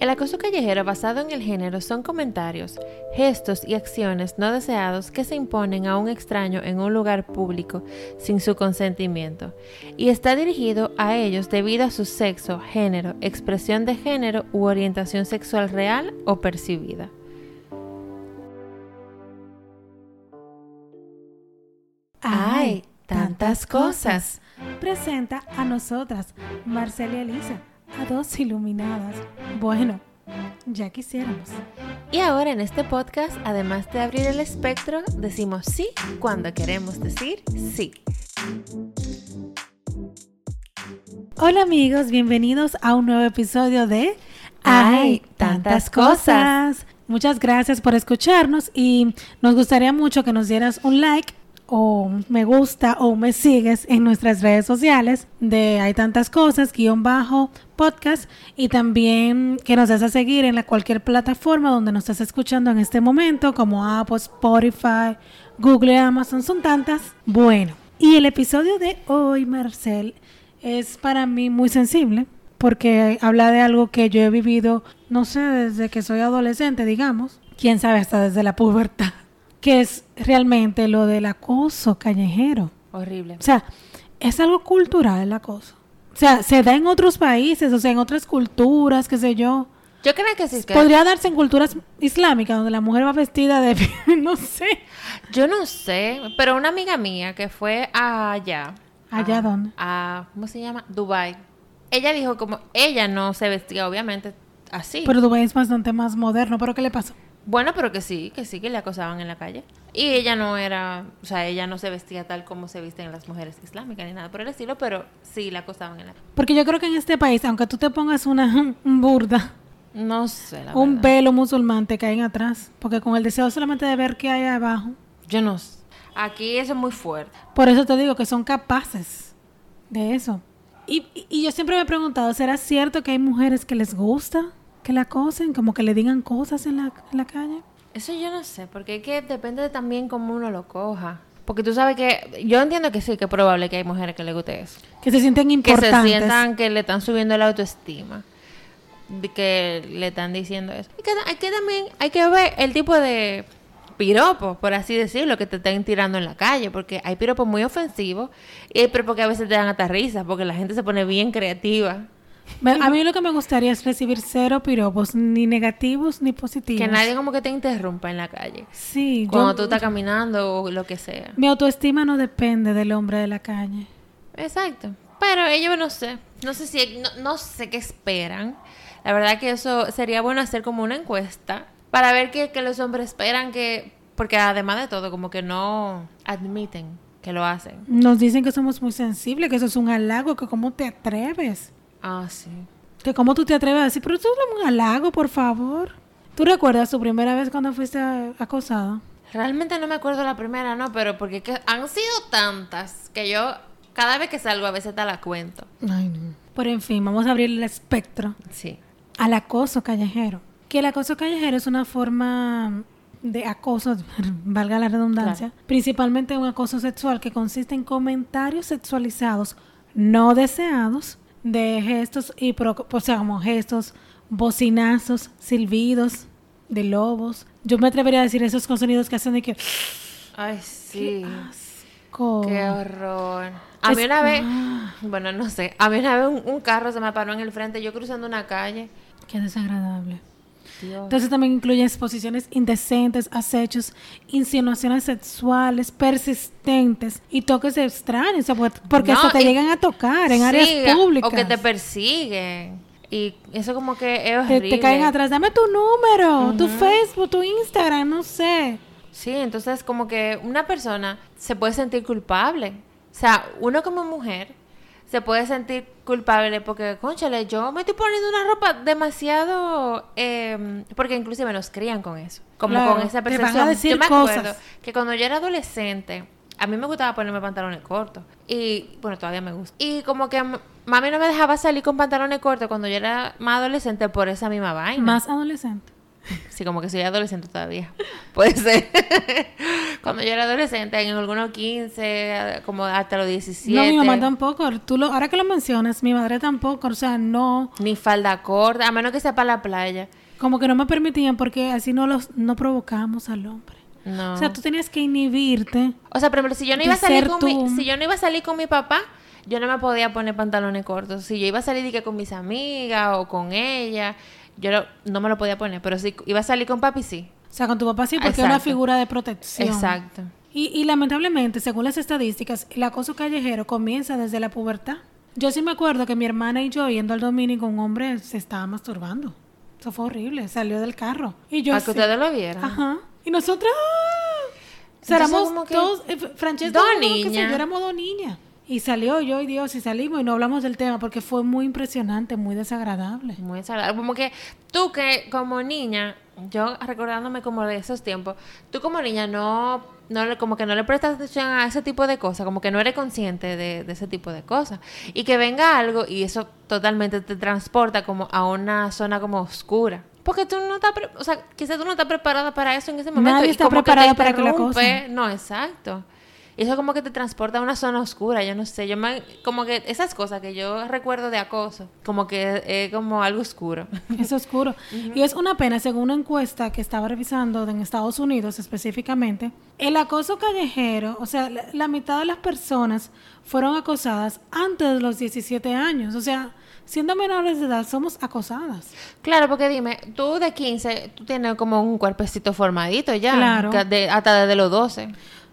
El acoso callejero basado en el género son comentarios, gestos y acciones no deseados que se imponen a un extraño en un lugar público sin su consentimiento y está dirigido a ellos debido a su sexo, género, expresión de género u orientación sexual real o percibida. ¡Ay! Tantas cosas. Presenta a nosotras, Marcela y Elisa, a dos iluminadas. Bueno, ya quisiéramos. Y ahora en este podcast, además de abrir el espectro, decimos sí cuando queremos decir sí. Hola amigos, bienvenidos a un nuevo episodio de ¡Ay! Tantas cosas. Muchas gracias por escucharnos y nos gustaría mucho que nos dieras un like o me gusta o me sigues en nuestras redes sociales de Hay tantas cosas, guion bajo podcast y también que nos des a seguir en la cualquier plataforma donde nos estés escuchando en este momento como Apple, Spotify, Google, Amazon, son tantas. Bueno, y el episodio de hoy, Marcel, es para mí muy sensible porque habla de algo que yo he vivido, no sé, desde que soy adolescente, digamos, quién sabe, hasta desde la pubertad que es realmente lo del acoso callejero. Horrible. O sea, es algo cultural el acoso. O sea, se da en otros países, o sea, en otras culturas, qué sé yo. Yo creo que sí. Podría darse en culturas islámicas, donde la mujer va vestida de... no sé. Yo no sé, pero una amiga mía que fue allá. ¿Allá dónde? A, ¿cómo se llama? Dubai. Ella dijo como, ella no se vestía obviamente así. Pero Dubai es bastante más moderno, ¿pero qué le pasó? Bueno, pero que sí, que sí, que le acosaban en la calle. Y ella no era, o sea, ella no se vestía tal como se visten las mujeres islámicas ni nada por el estilo, pero sí la acosaban en la calle. Porque yo creo que en este país, aunque tú te pongas una burda, no sé, la un velo musulmán te caen atrás, porque con el deseo solamente de ver qué hay abajo. Yo no sé. Aquí eso es muy fuerte. Por eso te digo que son capaces de eso. Y, y yo siempre me he preguntado, ¿será cierto que hay mujeres que les gusta que la acosen, como que le digan cosas en la, en la calle? Eso yo no sé, porque es que depende también cómo uno lo coja. Porque tú sabes que yo entiendo que sí, que es probable que hay mujeres que le guste eso. Que se sienten importantes. Que se sientan que le están subiendo la autoestima. Que le están diciendo eso. Y que, hay que también, hay que ver el tipo de piropos, por así decirlo, que te están tirando en la calle. Porque hay piropos muy ofensivos y hay piropos que a veces te dan hasta risa porque la gente se pone bien creativa a mí lo que me gustaría es recibir cero piropos, ni negativos ni positivos. Que nadie como que te interrumpa en la calle. Sí. Cuando tú estás caminando o lo que sea. Mi autoestima no depende del hombre de la calle. Exacto. Pero ellos no sé. No sé si... No, sé qué esperan. La verdad que eso sería bueno hacer como una encuesta para ver qué que los hombres esperan que... Porque además de todo, como que no admiten que lo hacen. Nos dicen que somos muy sensibles, que eso es un halago, que cómo te atreves. Ah, sí. Que cómo tú te atreves a decir, pero esto es un halago, por favor. ¿Tú recuerdas tu primera vez cuando fuiste acosada? Realmente no me acuerdo la primera, no, pero porque han sido tantas que yo cada vez que salgo a veces te la cuento. Ay, no. Pero en fin, vamos a abrir el espectro. Sí. Al acoso callejero. Que el acoso callejero es una forma de acoso, valga la redundancia, principalmente un acoso sexual que consiste en comentarios sexualizados no deseados de gestos y o sea, como gestos, bocinazos, silbidos de lobos. Yo me atrevería a decir esos sonidos que hacen de que ay, sí. Qué horror. A mí una vez, bueno, no sé, a mí una vez un, carro se me paró en el frente, yo cruzando una calle. Qué desagradable. Entonces también incluye exposiciones indecentes, acechos, insinuaciones sexuales persistentes y toques extraños, porque hasta te llegan a tocar en áreas públicas. O que te persiguen. Y eso como que es horrible. Te, caen atrás, dame tu número, tu Facebook, tu Instagram, no sé. Sí, entonces como que una persona se puede sentir culpable. O sea, uno como mujer se puede sentir culpable porque, conchale, yo me estoy poniendo una ropa demasiado... Eh, porque inclusive nos crían con eso. Como con esa percepción. yo me acuerdo que cuando yo era adolescente, a mí me gustaba ponerme pantalones cortos. Y, bueno, todavía me gusta. Y como que mami no me dejaba salir con pantalones cortos cuando yo era más adolescente por esa misma vaina. Más adolescente. Sí, como que soy adolescente todavía. Puede ser. Cuando yo era adolescente, en algunos 15, como hasta los 17. No, mi mamá tampoco. Tú lo, ahora que lo mencionas, mi madre tampoco. O sea, no. Ni falda corta, a menos que sea para la playa. Como que no me permitían porque así no los no provocábamos al hombre. No. O sea, tú tenías que inhibirte. O sea, por ejemplo, si yo no iba a salir con tú. mi, si yo no iba a salir con mi papá, yo no me podía poner pantalones cortos. Si yo iba a salir que con mis amigas o con ella, yo lo- no me lo podía poner. Pero si iba a salir con papi, sí. O sea, con tu papá sí, porque es una Exacto. figura de protección. Exacto. Y, y lamentablemente, según las estadísticas, el acoso callejero comienza desde la pubertad. Yo sí me acuerdo que mi hermana y yo yendo al dominico, un hombre se estaba masturbando. Eso fue horrible. Salió del carro. Y yo Para que ustedes lo vieran. Ajá. Y nosotras... ¡ah! O sea, éramos todos... eh, Francesca, dos niñas. yo éramos dos niñas. Y salió yo y Dios y salimos y no hablamos del tema porque fue muy impresionante, muy desagradable. Muy desagradable. Como que tú que como niña, yo recordándome como de esos tiempos, tú como niña no, no le, como que no le prestas atención a ese tipo de cosas, como que no eres consciente de, de ese tipo de cosas. Y que venga algo y eso totalmente te transporta como a una zona como oscura. Porque tú no estás, o sea, quizás tú no estás preparada para eso en ese momento. Nadie y está como que te preparado para que la acosen. No, exacto. Eso como que te transporta a una zona oscura, yo no sé, yo me, como que esas cosas que yo recuerdo de acoso, como que es como algo oscuro. Es oscuro. Y es una pena, según una encuesta que estaba revisando en Estados Unidos específicamente, el acoso callejero, o sea, la, la mitad de las personas fueron acosadas antes de los 17 años. O sea, siendo menores de edad, somos acosadas. Claro, porque dime, tú de 15, tú tienes como un cuerpecito formadito ya, Claro. de- hasta desde los 12.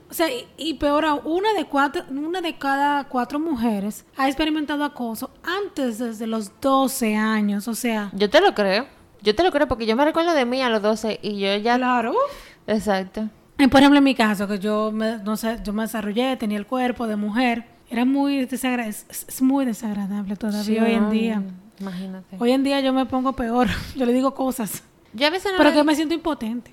O sea, y, y peor aún, una de, cuatro, una de cada cuatro mujeres ha experimentado acoso antes desde los 12 años. O sea, Yo te lo creo. Yo te lo creo porque yo me recuerdo de mí a los 12 y yo ya... claro. Exacto. Y, por ejemplo, en mi caso, que yo me, no sé, yo me desarrollé, tenía el cuerpo de mujer, era muy desagradable, es, es muy desagradable todavía Sí, hoy en día. Imagínate. Hoy en día yo me pongo peor, yo le digo cosas, Yo a veces no pero me- que me siento impotente.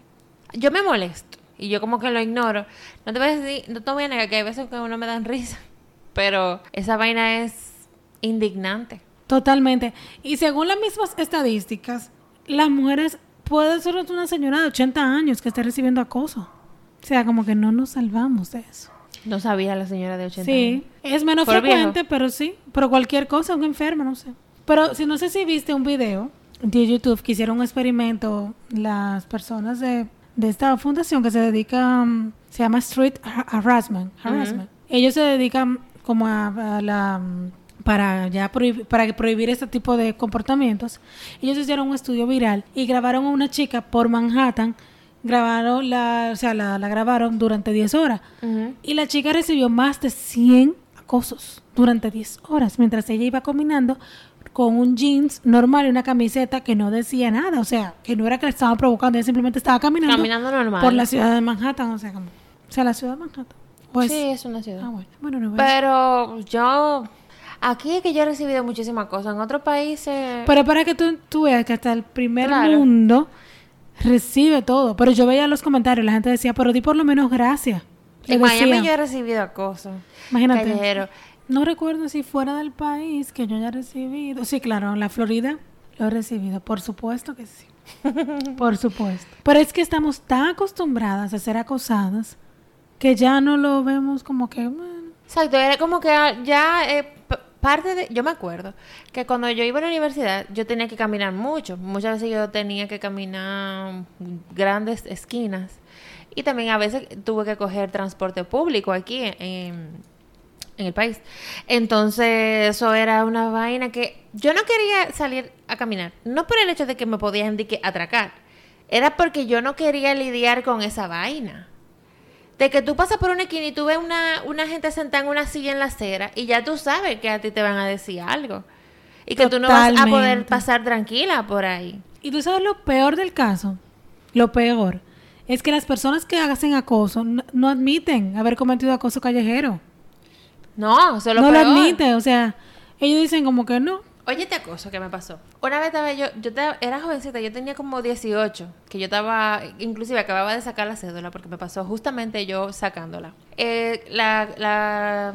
Yo me molesto y yo como que lo ignoro. No te voy a decir, no te voy a negar que hay veces que uno me dan risa, pero esa vaina es indignante. Totalmente. Y según las mismas estadísticas, las mujeres puede ser una señora de 80 años que esté recibiendo acoso. O sea, como que no nos salvamos de eso. No sabía la señora de 80 años. Sí, es menos frecuente, pero sí. Pero cualquier cosa, un enfermo, no sé. Pero si no sé si viste un video de YouTube que hicieron un experimento las personas de, de esta fundación que se dedica, mm, se llama Street Har- Harassment. Ellos se dedican como a, a la mm, para ya prohibir, para prohibir este tipo de comportamientos. Ellos hicieron un estudio viral y grabaron a una chica por Manhattan, grabaron la, o sea, la, la grabaron durante 10 horas. Y la chica recibió más de 100 acosos durante 10 horas, mientras ella iba caminando con un jeans normal y una camiseta que no decía nada, o sea, que no era que le estaban provocando, ella simplemente estaba caminando, Caminando normal. por la ciudad de Manhattan, o sea, como, o sea, la ciudad de Manhattan. Pues, sí, es una ciudad. ah, bueno, bueno, no voy a- Pero yo... Aquí es que yo he recibido muchísimas cosas. En otros países... Pero para que tú, tú veas que hasta el primer Claro. mundo recibe todo. Pero yo veía los comentarios, la gente decía, pero di por lo menos gracias. En Miami yo he recibido acoso. Imagínate. Callejero. No recuerdo si fuera del país que yo haya recibido. Sí, claro, en la Florida lo he recibido. Por supuesto que sí. Por supuesto. Pero es que estamos tan acostumbradas a ser acosadas que ya no lo vemos como que... bueno, Exacto, era como que ah, ya eh, parte de... Yo me acuerdo que cuando yo iba a la universidad yo tenía que caminar mucho. Muchas veces yo tenía que caminar grandes esquinas. Y también a veces tuve que coger transporte público aquí en, en el país. Entonces eso era una vaina que yo no quería salir a caminar. No por el hecho de que me podían de que atracar. Era porque yo no quería lidiar con esa vaina. De que tú pasas por una esquina y tú ves una, una gente sentada en una silla en la acera y ya tú sabes que a ti te van a decir algo. Y que tú no vas a poder pasar tranquila por ahí. Y tú sabes lo peor del caso. Lo peor es que las personas que hacen acoso no, no admiten haber cometido acoso callejero. No, es lo no peor. lo admiten. O sea, ellos dicen como que no. Oye, este acoso que me pasó. Una vez estaba yo, yo estaba- era jovencita, yo tenía como 18, que yo estaba, inclusive acababa de sacar la cédula porque me pasó justamente yo sacándola. Eh, la, la,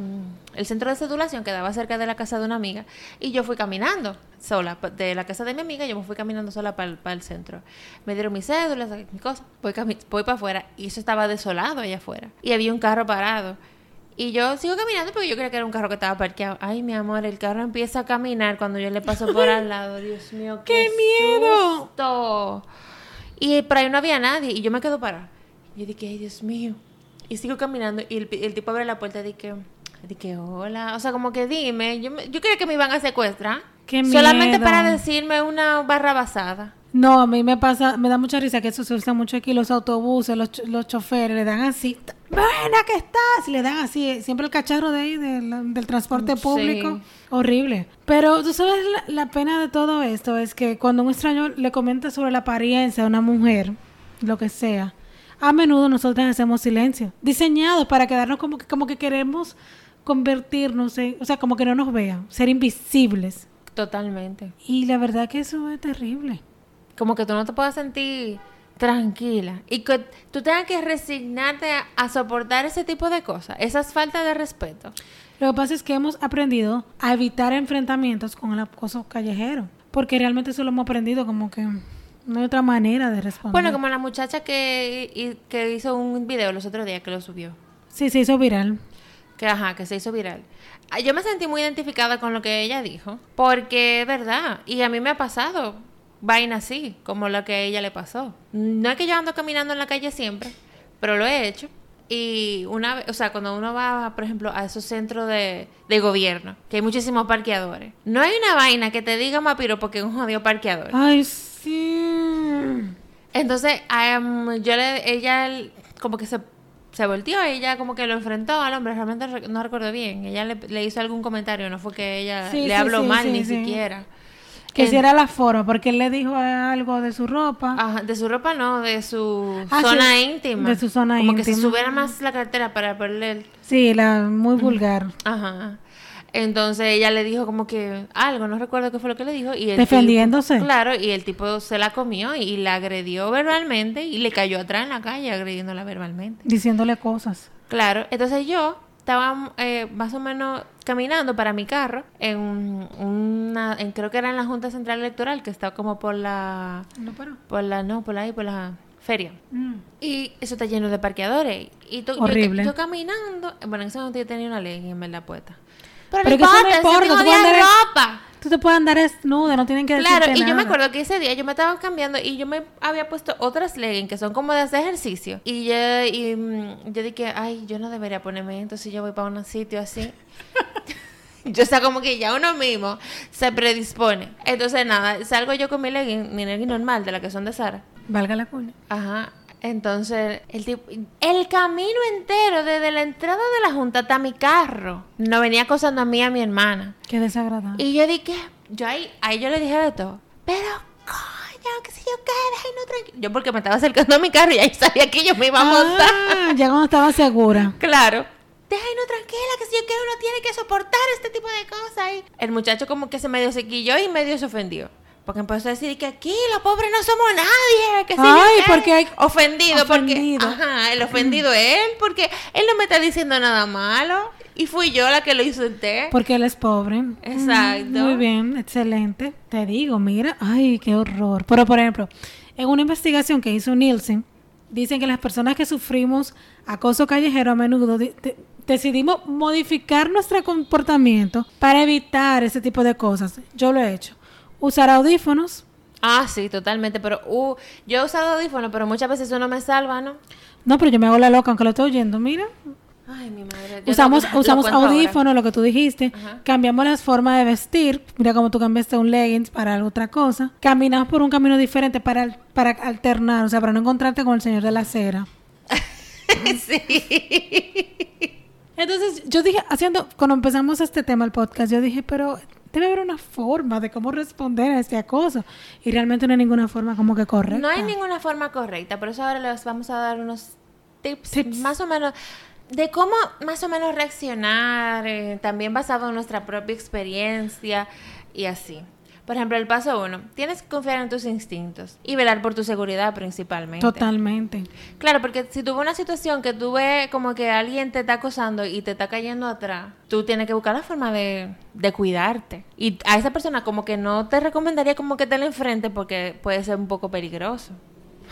el centro de cedulación quedaba cerca de la casa de una amiga y yo fui caminando sola, pa- de la casa de mi amiga, yo me fui caminando sola para el centro. Me dieron mi cédula, saqué mi cosa, voy, cami- voy para afuera y eso estaba desolado allá afuera. Y había un carro parado. Y yo sigo caminando porque yo creía que era un carro que estaba parqueado. Ay, mi amor, el carro empieza a caminar cuando yo le paso por al lado. Dios mío, qué, ¡Qué miedo! susto. Y por ahí no había nadie y yo me quedo parada. Yo dije, ay, Dios mío. Y sigo caminando y el, el tipo abre la puerta y dije, dije, hola. O sea, como que dime, yo, yo creía que me iban a secuestrar. ¡Qué Solamente miedo! para decirme una barra basada. No, a mí me pasa, me da mucha risa que eso se usa mucho aquí, los autobuses, los, los choferes le dan así, buena que estás, y le dan así, eh, siempre el cacharro de ahí, del, del transporte Sí. público, horrible. Pero tú sabes, la, la pena de todo esto es que cuando un extraño le comenta sobre la apariencia de una mujer, lo que sea, a menudo nosotros hacemos silencio, diseñados para quedarnos como que, como que queremos convertirnos en, o sea, como que no nos vean, ser invisibles. Totalmente. Y la verdad que eso es terrible. Como que tú no te puedas sentir tranquila y que tú tengas que resignarte a, a soportar ese tipo de cosas, esas faltas de respeto. Lo que pasa es que hemos aprendido a evitar enfrentamientos con el acoso callejero, porque realmente eso lo hemos aprendido como que no hay otra manera de responder. Bueno, como la muchacha que, y- que hizo un video los otros días que lo subió. Sí, se hizo viral. Que ajá, que se hizo viral. Ah, Yo me sentí muy identificada con lo que ella dijo, porque es verdad, y a mí me ha pasado vaina así, como lo que a ella le pasó. No es que yo ando caminando en la calle siempre, pero lo he hecho. Y una vez, o sea, cuando uno va, por ejemplo, a esos centros de, de gobierno, que hay muchísimos parqueadores, no hay una vaina que te diga mapiro porque es un jodido parqueador. Ay, sí. Entonces, am, yo le, ella el- como que se, se volteó, ella como que lo enfrentó al hombre, realmente re- no recuerdo bien. Ella le, le hizo algún comentario, no fue que ella Sí, le habló sí, mal ni siquiera. Que si era la forma, porque él le dijo algo de su ropa. Ajá, de su ropa no, de su Ah, zona sí, íntima. de su zona como que íntima. se subiera más la cartera para el... Sí, la muy vulgar. Ajá. Entonces ella le dijo como que algo, no recuerdo qué fue lo que le dijo. Y el Defendiéndose. tipo- claro, y el tipo se la comió y, y la agredió verbalmente y le cayó atrás en la calle agrediéndola verbalmente. Diciéndole cosas. Claro, entonces yo estaba eh, más o menos caminando para mi carro en una, en, creo que era en la Junta Central Electoral, que está como por la, No, por la, no, por ahí, por la feria. Mm. Y eso está lleno de parqueadores. Y Horrible. Yo, caminando, bueno, en ese momento yo tenía una ley en verdad puesta. Pero, Pero no que eso no importa, importa, tú puedes andar ropa. Tú te puedes andar desnuda, no tienen que Claro, y yo me acuerdo que ese día yo me estaba cambiando y yo me había puesto otras leggings que son como de hacer ejercicio. Y yo, y, mm, yo dije, ay, yo no debería ponerme si yo voy para un sitio así. yo, o sea, como que ya uno mismo se predispone. Entonces, nada, salgo yo con mi legging, mi legging normal, de la que son de Sara. Valga la cuña. Ajá. Entonces, el tipo, el camino entero, desde la entrada de la junta hasta mi carro, no venía acosando a mí y a mi hermana. Qué desagradable. Y yo dije, yo ahí, ahí yo le dije de todo. Pero, coño, qué sé yo qué, déjenos tranquilo. Yo porque me estaba acercando a mi carro y ahí sabía que yo me iba a montar. Ah, ya cuando estaba segura. Claro. Déjenos tranquila, que sé yo qué, uno tiene que soportar este tipo de cosas. Y el muchacho como que se medio se quilló y medio se ofendió. Porque empezó a decir que aquí los pobres no somos nadie. Que Ay, qué. porque hay- Ofendido, Ofendido. porque... Ajá, el ofendido es él, porque él no me está diciendo nada malo. Y fui yo la que lo insulté. Porque él es pobre. Exacto. Mm, Muy bien, excelente. Te digo, mira, ay, qué horror. Pero, por ejemplo, en una investigación que hizo Nielsen, dicen que las personas que sufrimos acoso callejero a menudo de- de- decidimos modificar nuestro comportamiento para evitar ese tipo de cosas. Yo lo he hecho. Usar audífonos. Ah, sí, totalmente. Pero uh, yo he usado audífonos, pero muchas veces eso no me salva, ¿no? No, pero yo me hago la loca aunque lo estoy oyendo, mira. Ay, mi madre. Yo Usamos, lo- usamos audífonos, lo que tú dijiste. Ajá. Cambiamos las formas de vestir. Mira cómo tú cambiaste un leggings para otra cosa. Caminamos por un camino diferente para, para alternar, o sea, para no encontrarte con el señor de la acera. sí. Entonces, yo dije, haciendo, cuando empezamos este tema, el podcast, yo dije, pero debe haber una forma de cómo responder a este acoso. Y realmente no hay ninguna forma como que correcta. No hay ninguna forma correcta, por eso ahora les vamos a dar unos tips, Tips. más o menos de cómo más o menos reaccionar, eh, también basado en nuestra propia experiencia. y así. Por ejemplo, el paso uno, tienes que confiar en tus instintos y velar por tu seguridad principalmente. Totalmente. Claro, porque si tuve una situación que tú ves como que alguien te está acosando y te está cayendo atrás, tú tienes que buscar la forma de, de cuidarte. Y a esa persona como que no te recomendaría como que te la enfrente porque puede ser un poco peligroso.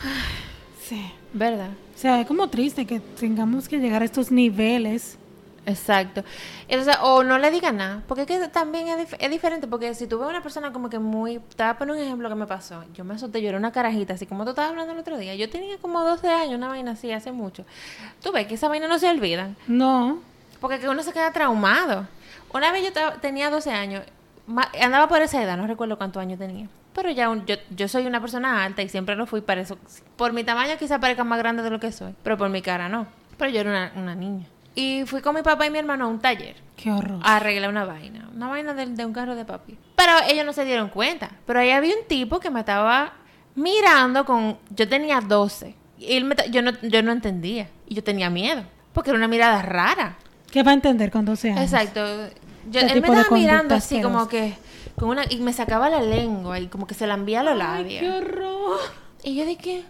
Sí. ¿Verdad? O sea, es como triste que tengamos que llegar a estos niveles. Exacto. Entonces, o no le digas nada, porque es que también es, dif- es diferente, porque si tú ves una persona como que muy... Te voy a poner un ejemplo que me pasó. Yo me asusté, yo era una carajita, así como tú estabas hablando el otro día. Yo tenía como 12 años, una vaina así, hace mucho. Tú ves que esa vaina no se olvida, No. porque que uno se queda traumado. Una vez yo tenía 12 años, andaba por esa edad, no recuerdo cuántos años tenía. Pero ya un- yo, yo soy una persona alta y siempre lo fui para eso. Por mi tamaño quizá parezca más grande de lo que soy, pero por mi cara no. Pero yo era una, una niña. Y fui con mi papá y mi hermano a un taller Qué horror. a arreglar una vaina. Una vaina de, de un carro de papi. Pero ellos no se dieron cuenta. Pero ahí había un tipo que me estaba mirando con... Yo tenía 12. Y él me yo, no, yo no entendía. Y yo tenía miedo. Porque era una mirada rara. ¿Qué va a entender con 12 años? Exacto. Yo, él me de estaba mirando así como que... Con una, y me sacaba la lengua y como que se la envía a los labios. qué horror. Y yo dije...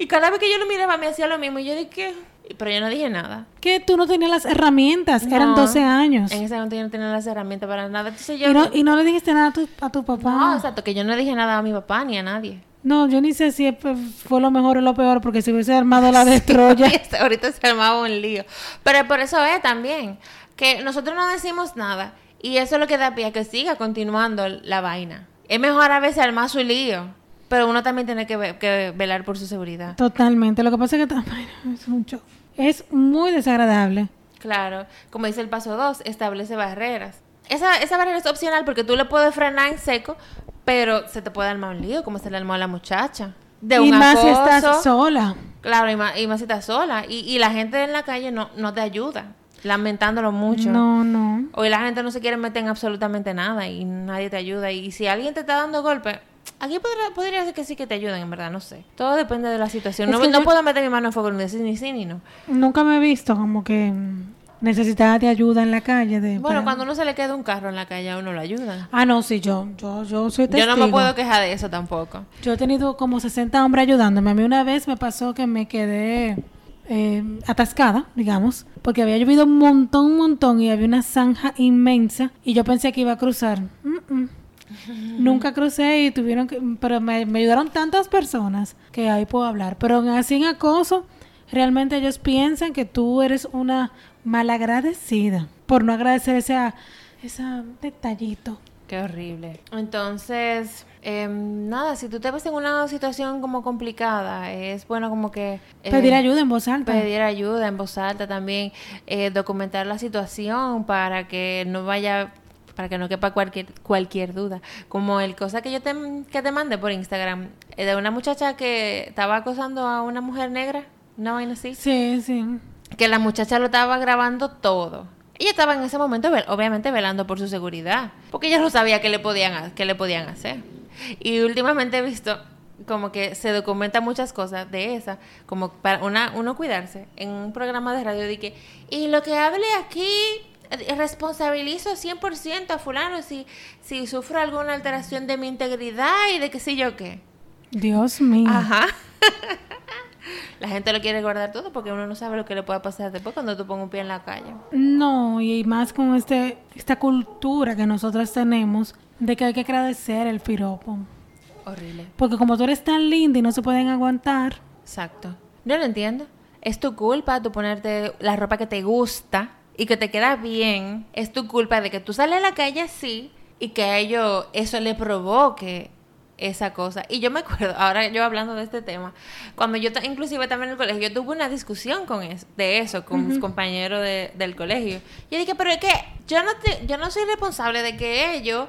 Y cada vez que yo lo miraba me hacía lo mismo. Y yo dije... Pero yo no dije nada. Que tú no tenías las herramientas. Eran No. 12 años. En ese momento yo no tenía las herramientas para nada. Entonces yo... Y no, y no le dijiste nada a tu, a tu papá. No, exacto, que yo no dije nada a mi papá ni a nadie. No, yo ni sé si fue fue lo mejor o lo peor, porque si hubiese armado la de Troya. Este, Ahorita se armaba un lío. Pero por eso es también que nosotros no decimos nada y eso es lo que da pie a que siga continuando la vaina. Es mejor a veces armar su lío, pero uno también tiene que, ve- que velar por su seguridad. Totalmente. Lo que pasa es que es mucho. Es muy desagradable. Claro, como dice el paso 2, establece barreras. Esa, esa barrera es opcional porque tú le puedes frenar en seco, pero se te puede armar un lío, como se le armó a la muchacha. De y un más si estás sola. Claro, y más, y más si estás sola. Y, y la gente en la calle no, no te ayuda, lamentándolo mucho. No, no. Hoy la gente no se quiere meter en absolutamente nada y nadie te ayuda. Y si alguien te está dando golpe, aquí podría, podría ser que sí que te ayuden, en verdad, no sé. Todo depende de la situación. Es No, no yo- puedo meter mi mano en fuego ni decir ni sí ni no. Nunca me he visto como que necesitaba de ayuda en la calle. De, Bueno, para- cuando uno se le queda un carro en la calle, a uno lo ayuda. Ah, no, sí, yo, yo, yo soy testigo. Yo no me puedo quejar de eso tampoco. Yo he tenido como 60 hombres ayudándome. A mí una vez me pasó que me quedé eh, atascada, digamos, porque había llovido un montón, un montón y había una zanja inmensa y yo pensé que iba a cruzar. Mm, mm. Nunca crucé y tuvieron que... Pero me, me ayudaron tantas personas que ahí puedo hablar. Pero así en acoso, realmente ellos piensan que tú eres una malagradecida por no agradecer ese, ese detallito. Qué horrible. Entonces, em, nada, si tú te ves en una situación como complicada, es bueno como que... eh, Pedir ayuda en voz alta. Pedir ayuda en voz alta también, eh, documentar la situación para que no vaya, para que no quepa cualquier, cualquier duda. Como el cosa que yo te, que te mandé por Instagram, eh, de una muchacha que estaba acosando a una mujer negra, una vaina así, Sí, sí. que la muchacha lo estaba grabando todo. Ella estaba en ese momento, obviamente, velando por su seguridad, porque ella no sabía qué le podían, qué le podían hacer. Y últimamente he visto como que se documentan muchas cosas de esa, como para una, uno cuidarse en un programa de radio de que, y lo que hable aquí, responsabilizo 100% a fulano si, si sufro alguna alteración de mi integridad y de qué sé yo qué. Dios mío. Ajá. La gente lo quiere guardar todo porque uno no sabe lo que le pueda pasar después cuando tú pongas un pie en la calle. No, y más con este esta cultura que nosotros tenemos de que hay que agradecer el piropo. Horrible. Porque como tú eres tan linda y no se pueden aguantar, Exacto. No lo entiendo. Es tu culpa tú ponerte la ropa que te gusta y que te queda bien. Es tu culpa de que tú sales a la calle así y que a ellos eso le provoque esa cosa. Y yo me acuerdo, ahora yo hablando de este tema, cuando yo inclusive también en el colegio, yo tuve una discusión con eso, de eso con mis compañeros de- del colegio. Yo dije, pero es que yo no, te- yo no soy responsable de que ellos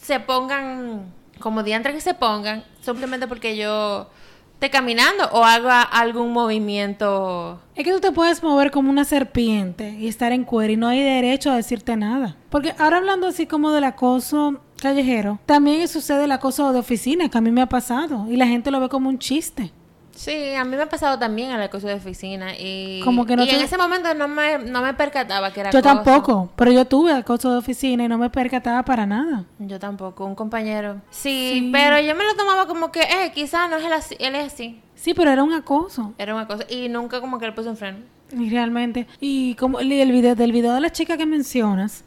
se pongan como diantre que se pongan, simplemente porque yo esté caminando o haga algún movimiento. es que tú te puedes mover como una serpiente y estar en cuero y no hay derecho a decirte nada. Porque ahora hablando así como del acoso callejero, también sucede el acoso de oficina, que a mí me ha pasado y la gente lo ve como un chiste. Sí, a mí me ha pasado también el acoso de oficina y, Como que no y te- en ese momento no me, no me percataba que era Yo acoso. tampoco, pero yo tuve acoso de oficina y no me percataba para nada. Yo tampoco, un compañero. Sí, Sí. pero yo me lo tomaba como que, eh, quizás no es él así, él es así. Sí, pero era un acoso. Era una cosa. Y nunca como que le puse un freno. Y realmente. Y como el el video del video de la chica que mencionas,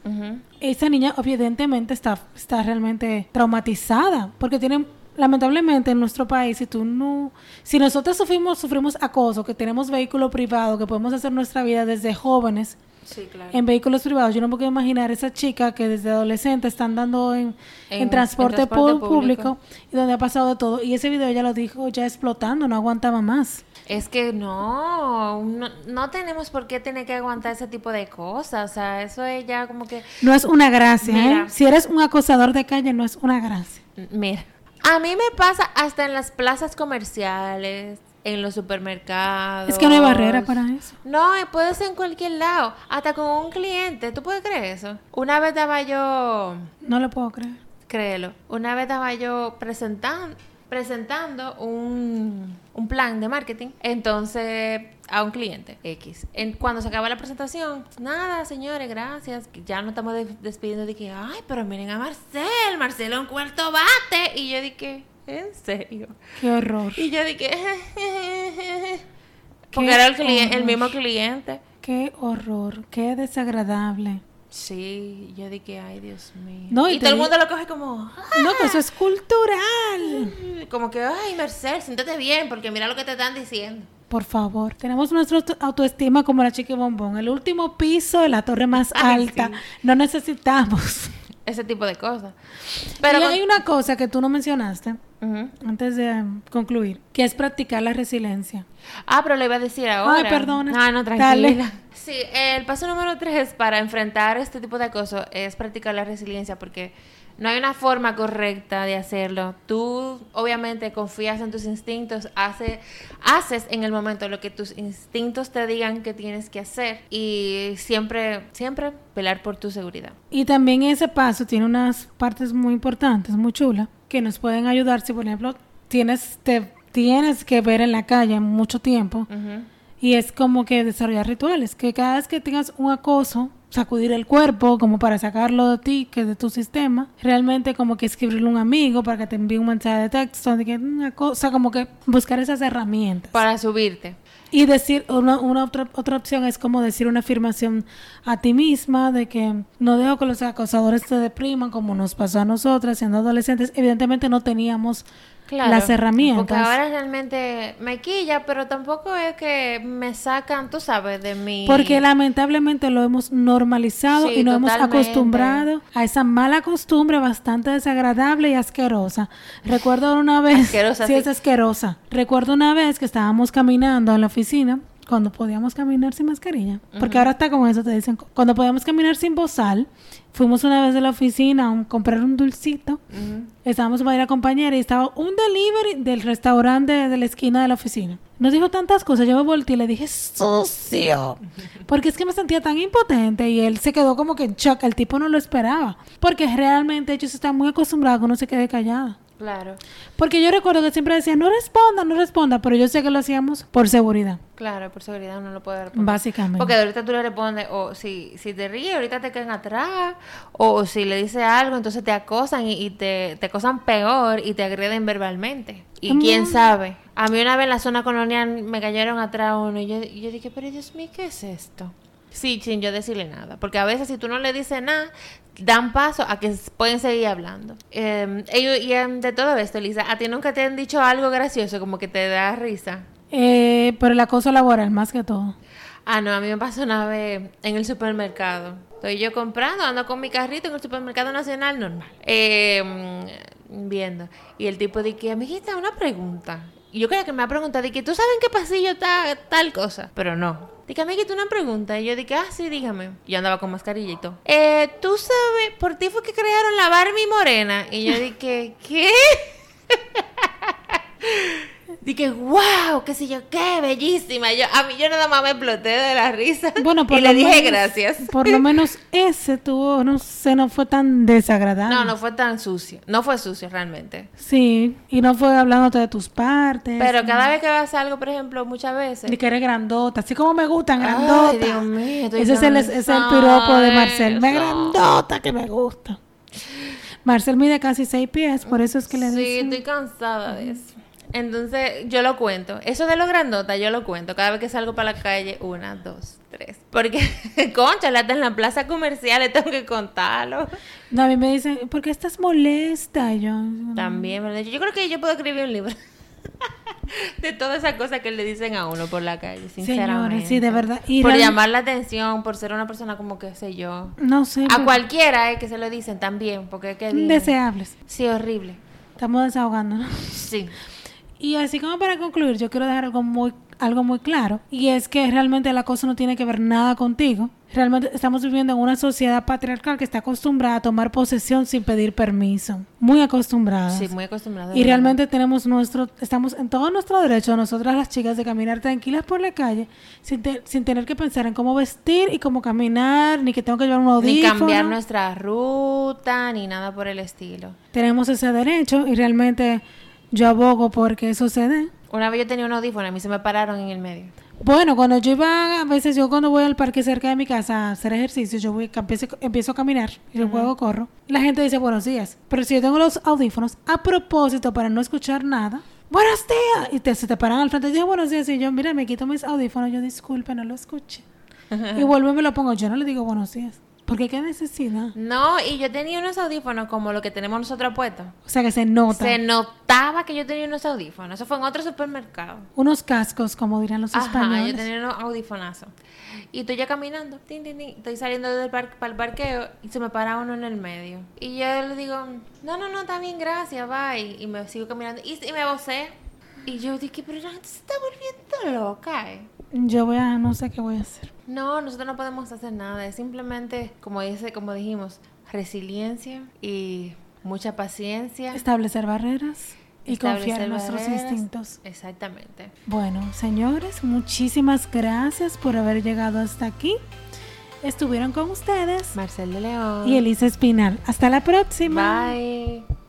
esa niña evidentemente está, está realmente traumatizada. Porque tienen, lamentablemente en nuestro país, si tú no, si nosotros sufrimos, sufrimos acoso, que tenemos vehículo privado, que podemos hacer nuestra vida desde jóvenes Sí, claro. en vehículos privados, yo no me puedo imaginar esa chica que desde adolescente está andando en, en En- transporte, en transporte pu- público. público y donde ha pasado de todo. Y ese video ella lo dijo ya explotando, no aguantaba más. Es que no, no, no tenemos por qué tener que aguantar ese tipo de cosas. O sea, eso es ya como que... No es una gracia, ¿eh? Si eres un acosador de calle, no es una gracia. Mira, a mí me pasa hasta en las plazas comerciales, en los supermercados. Es que no hay barrera para eso. No, puede ser en cualquier lado, hasta con un cliente. ¿Tú puedes creer eso? Una vez estaba yo, No lo puedo creer. créelo, una vez estaba yo presentando presentando un, un plan de marketing entonces a un cliente X en, cuando se acaba la presentación nada señores gracias ya no estamos de- despidiendo de que ay pero miren a Marcel Marcelo en cuarto bate y yo dije en serio Qué horror. y yo dije porque era el, el mismo cliente Qué horror. Qué desagradable. Sí yo dije ay Dios mío No, y todo el mundo lo coge como No, que eso es cultural. Como que, ay, Merced, siéntate bien, porque mira lo que te están diciendo. Por favor, tenemos nuestra auto- autoestima como la chica bombón. El último piso de la torre más Ay, alta. sí. No necesitamos. Ese tipo de cosas. Pero y con- hay una cosa que tú no mencionaste Ujú. antes de um, concluir, que es practicar la resiliencia. Ah, pero le iba a decir ahora. Ay, perdona. No, no, Dale. tranquila. Sí, el paso número tres para enfrentar este tipo de acoso es practicar la resiliencia, porque no hay una forma correcta de hacerlo. Tú, obviamente, confías en tus instintos, hace, haces en el momento lo que tus instintos te digan que tienes que hacer y siempre, siempre velar por tu seguridad. Y también ese paso tiene unas partes muy importantes, muy chulas, que nos pueden ayudar si, por ejemplo, tienes, te tienes que ver en la calle mucho tiempo. Y es como que desarrollar rituales, que cada vez que tengas un acoso, sacudir el cuerpo como para sacarlo de ti, que de tu sistema, realmente como que escribirle a un amigo para que te envíe un mensaje de texto, de que una cosa, como que buscar esas herramientas. Para subirte. Y decir, una, una otra, otra opción es como decir una afirmación a ti misma de que no dejo que los acosadores te depriman como nos pasó a nosotras siendo adolescentes. Evidentemente no teníamos las herramientas. Porque ahora realmente me quilla, pero tampoco es que me sacan, tú sabes, de mi... Porque lamentablemente lo hemos normalizado Sí, y nos hemos acostumbrado a esa mala costumbre bastante desagradable y asquerosa. Recuerdo una vez... Asquerosa, sí, sí. es asquerosa. Recuerdo una vez que estábamos caminando en la oficina cuando podíamos caminar sin mascarilla. Porque ahora está como eso, te dicen, cuando podíamos caminar sin bozal, fuimos una vez de la oficina a comprar un dulcito. Estábamos para ir a acompañar y estaba un delivery del restaurante de la esquina de la oficina. Nos dijo tantas cosas, yo me volteé y le dije, sucio. Porque es que me sentía tan impotente y él se quedó como que en shock. El tipo no lo esperaba. Porque realmente ellos están muy acostumbrados a que uno se quede callado. Claro, Porque yo recuerdo que siempre decían, no responda, no responda. Pero yo sé que lo hacíamos por seguridad, claro, por seguridad uno lo puede responder. básicamente. Porque ahorita tú le respondes, o si, si te ríes, ahorita te caen atrás, o si le dices algo, entonces te acosan y, y te, te acosan peor y te agreden verbalmente. Y Mm. quién sabe. A mí una vez en la zona colonial me cayeron atrás uno y yo, y yo dije, pero Dios mío, ¿qué es esto? Sí, sin yo decirle nada. Porque a veces si tú no le dices nada, dan paso a que pueden seguir hablando. Eh, ellos- y em, de todo esto, Lisa, ¿a ti nunca te han dicho algo gracioso como que te da risa? Eh, pero el acoso laboral, más que todo. Ah, no, a mí me pasó una vez en el supermercado. Estoy yo comprando, ando con mi carrito en el supermercado nacional normal. Eh, viendo. Y el tipo dice, amiguita, una pregunta. Y yo creía que me va a preguntar, dije, ¿tú sabes en qué pasillo está tal cosa? Pero no. Dije, amiguita, una pregunta. Y yo dije, ah, sí, dígame. Yo andaba con mascarilla y todo. Eh, ¿tú sabes, por ti fue que crearon la Barbie morena? Y yo dije, ¿qué? Dije, wow, qué sé yo, qué bellísima. Yo, a mí yo nada más me exploté de la risa. Bueno, por y lo le dije menos- gracias. Por lo menos ese tuvo, no sé, no fue tan desagradable. No, no fue tan sucio. No fue sucio realmente. Sí, y no fue hablándote de tus partes. Pero cada vez que vas a algo, por ejemplo, muchas veces. Ni que eres grandota, así como me gustan, Ay, grandota. Dios mío, ese es el, ese es el piropo de Marcel. Me grandota que me gusta. Marcel mide casi 6 pies, por eso es que le Sí, dicen. estoy cansada de eso. Entonces, yo lo cuento. Eso de los grandotas, yo lo cuento. Cada vez que salgo para la calle, una, dos, tres. Porque, concha, hasta en la plaza comercial tengo que contarlo. No, a mí me dicen, ¿por qué estás molesta? Yo, También, ¿verdad? Yo creo que yo puedo escribir un libro. de todas esas cosas que le dicen a uno por la calle, sinceramente. Señores, sí, de verdad. Y por llamar la atención, por ser una persona como que sé yo. No sé. A pero- cualquiera eh, que se lo dicen también, porque es que. Sí, horrible. Estamos desahogándonos. Sí. Y así como para concluir, yo quiero dejar algo muy, algo muy claro. Y es que realmente la cosa no tiene que ver nada contigo. Realmente estamos viviendo en una sociedad patriarcal que está acostumbrada a tomar posesión sin pedir permiso. Muy acostumbrada. Sí, muy acostumbrada. Y realmente tenemos nuestro, estamos en todo nuestro derecho, nosotras las chicas, de caminar tranquilas por la calle sin, te- sin tener que pensar en cómo vestir y cómo caminar, ni que tengo que llevar un Ni audífono. cambiar nuestra ruta, ni nada por el estilo. Tenemos ese derecho y realmente yo abogo porque eso se dé. Una vez yo tenía un audífono, a mí se me pararon en el medio. Bueno, cuando yo iba, a veces yo cuando voy al parque cerca de mi casa a hacer ejercicio, yo voy, empiezo, empiezo a caminar y luego corro. La gente dice buenos días, pero si yo tengo los audífonos a propósito para no escuchar nada, buenos días, y te, se te paran al frente y dicen buenos días y yo, mira, me quito mis audífonos, yo disculpe, no lo escuché. y vuelvo y me lo pongo, yo no le digo buenos días, porque qué necesidad. No, y yo tenía unos audífonos como lo que tenemos nosotros puestos. O sea que se nota. Se notaba que yo tenía unos audífonos. Eso fue en otro supermercado. Unos cascos, como dirán los Ajá, españoles. yo tenía unos audífonazos. Y estoy ya caminando, tin, tin, tin, estoy saliendo del par para el parqueo y se me para uno en el medio. Y yo le digo, no, no, no, está bien, gracias, bye. Y me sigo caminando y, y me vocé. Y yo dije, pero la gente se está volviendo loca, eh. Yo voy a, no sé qué voy a hacer. No, nosotros no podemos hacer nada. Es simplemente, como dice, como dijimos, resiliencia y mucha paciencia. Establecer barreras y confiar en nuestros barreras. instintos. Exactamente. Bueno, señores, muchísimas gracias por haber llegado hasta aquí. Estuvieron con ustedes Marcel de León. y Elisa Espinal. Hasta la próxima. Bye.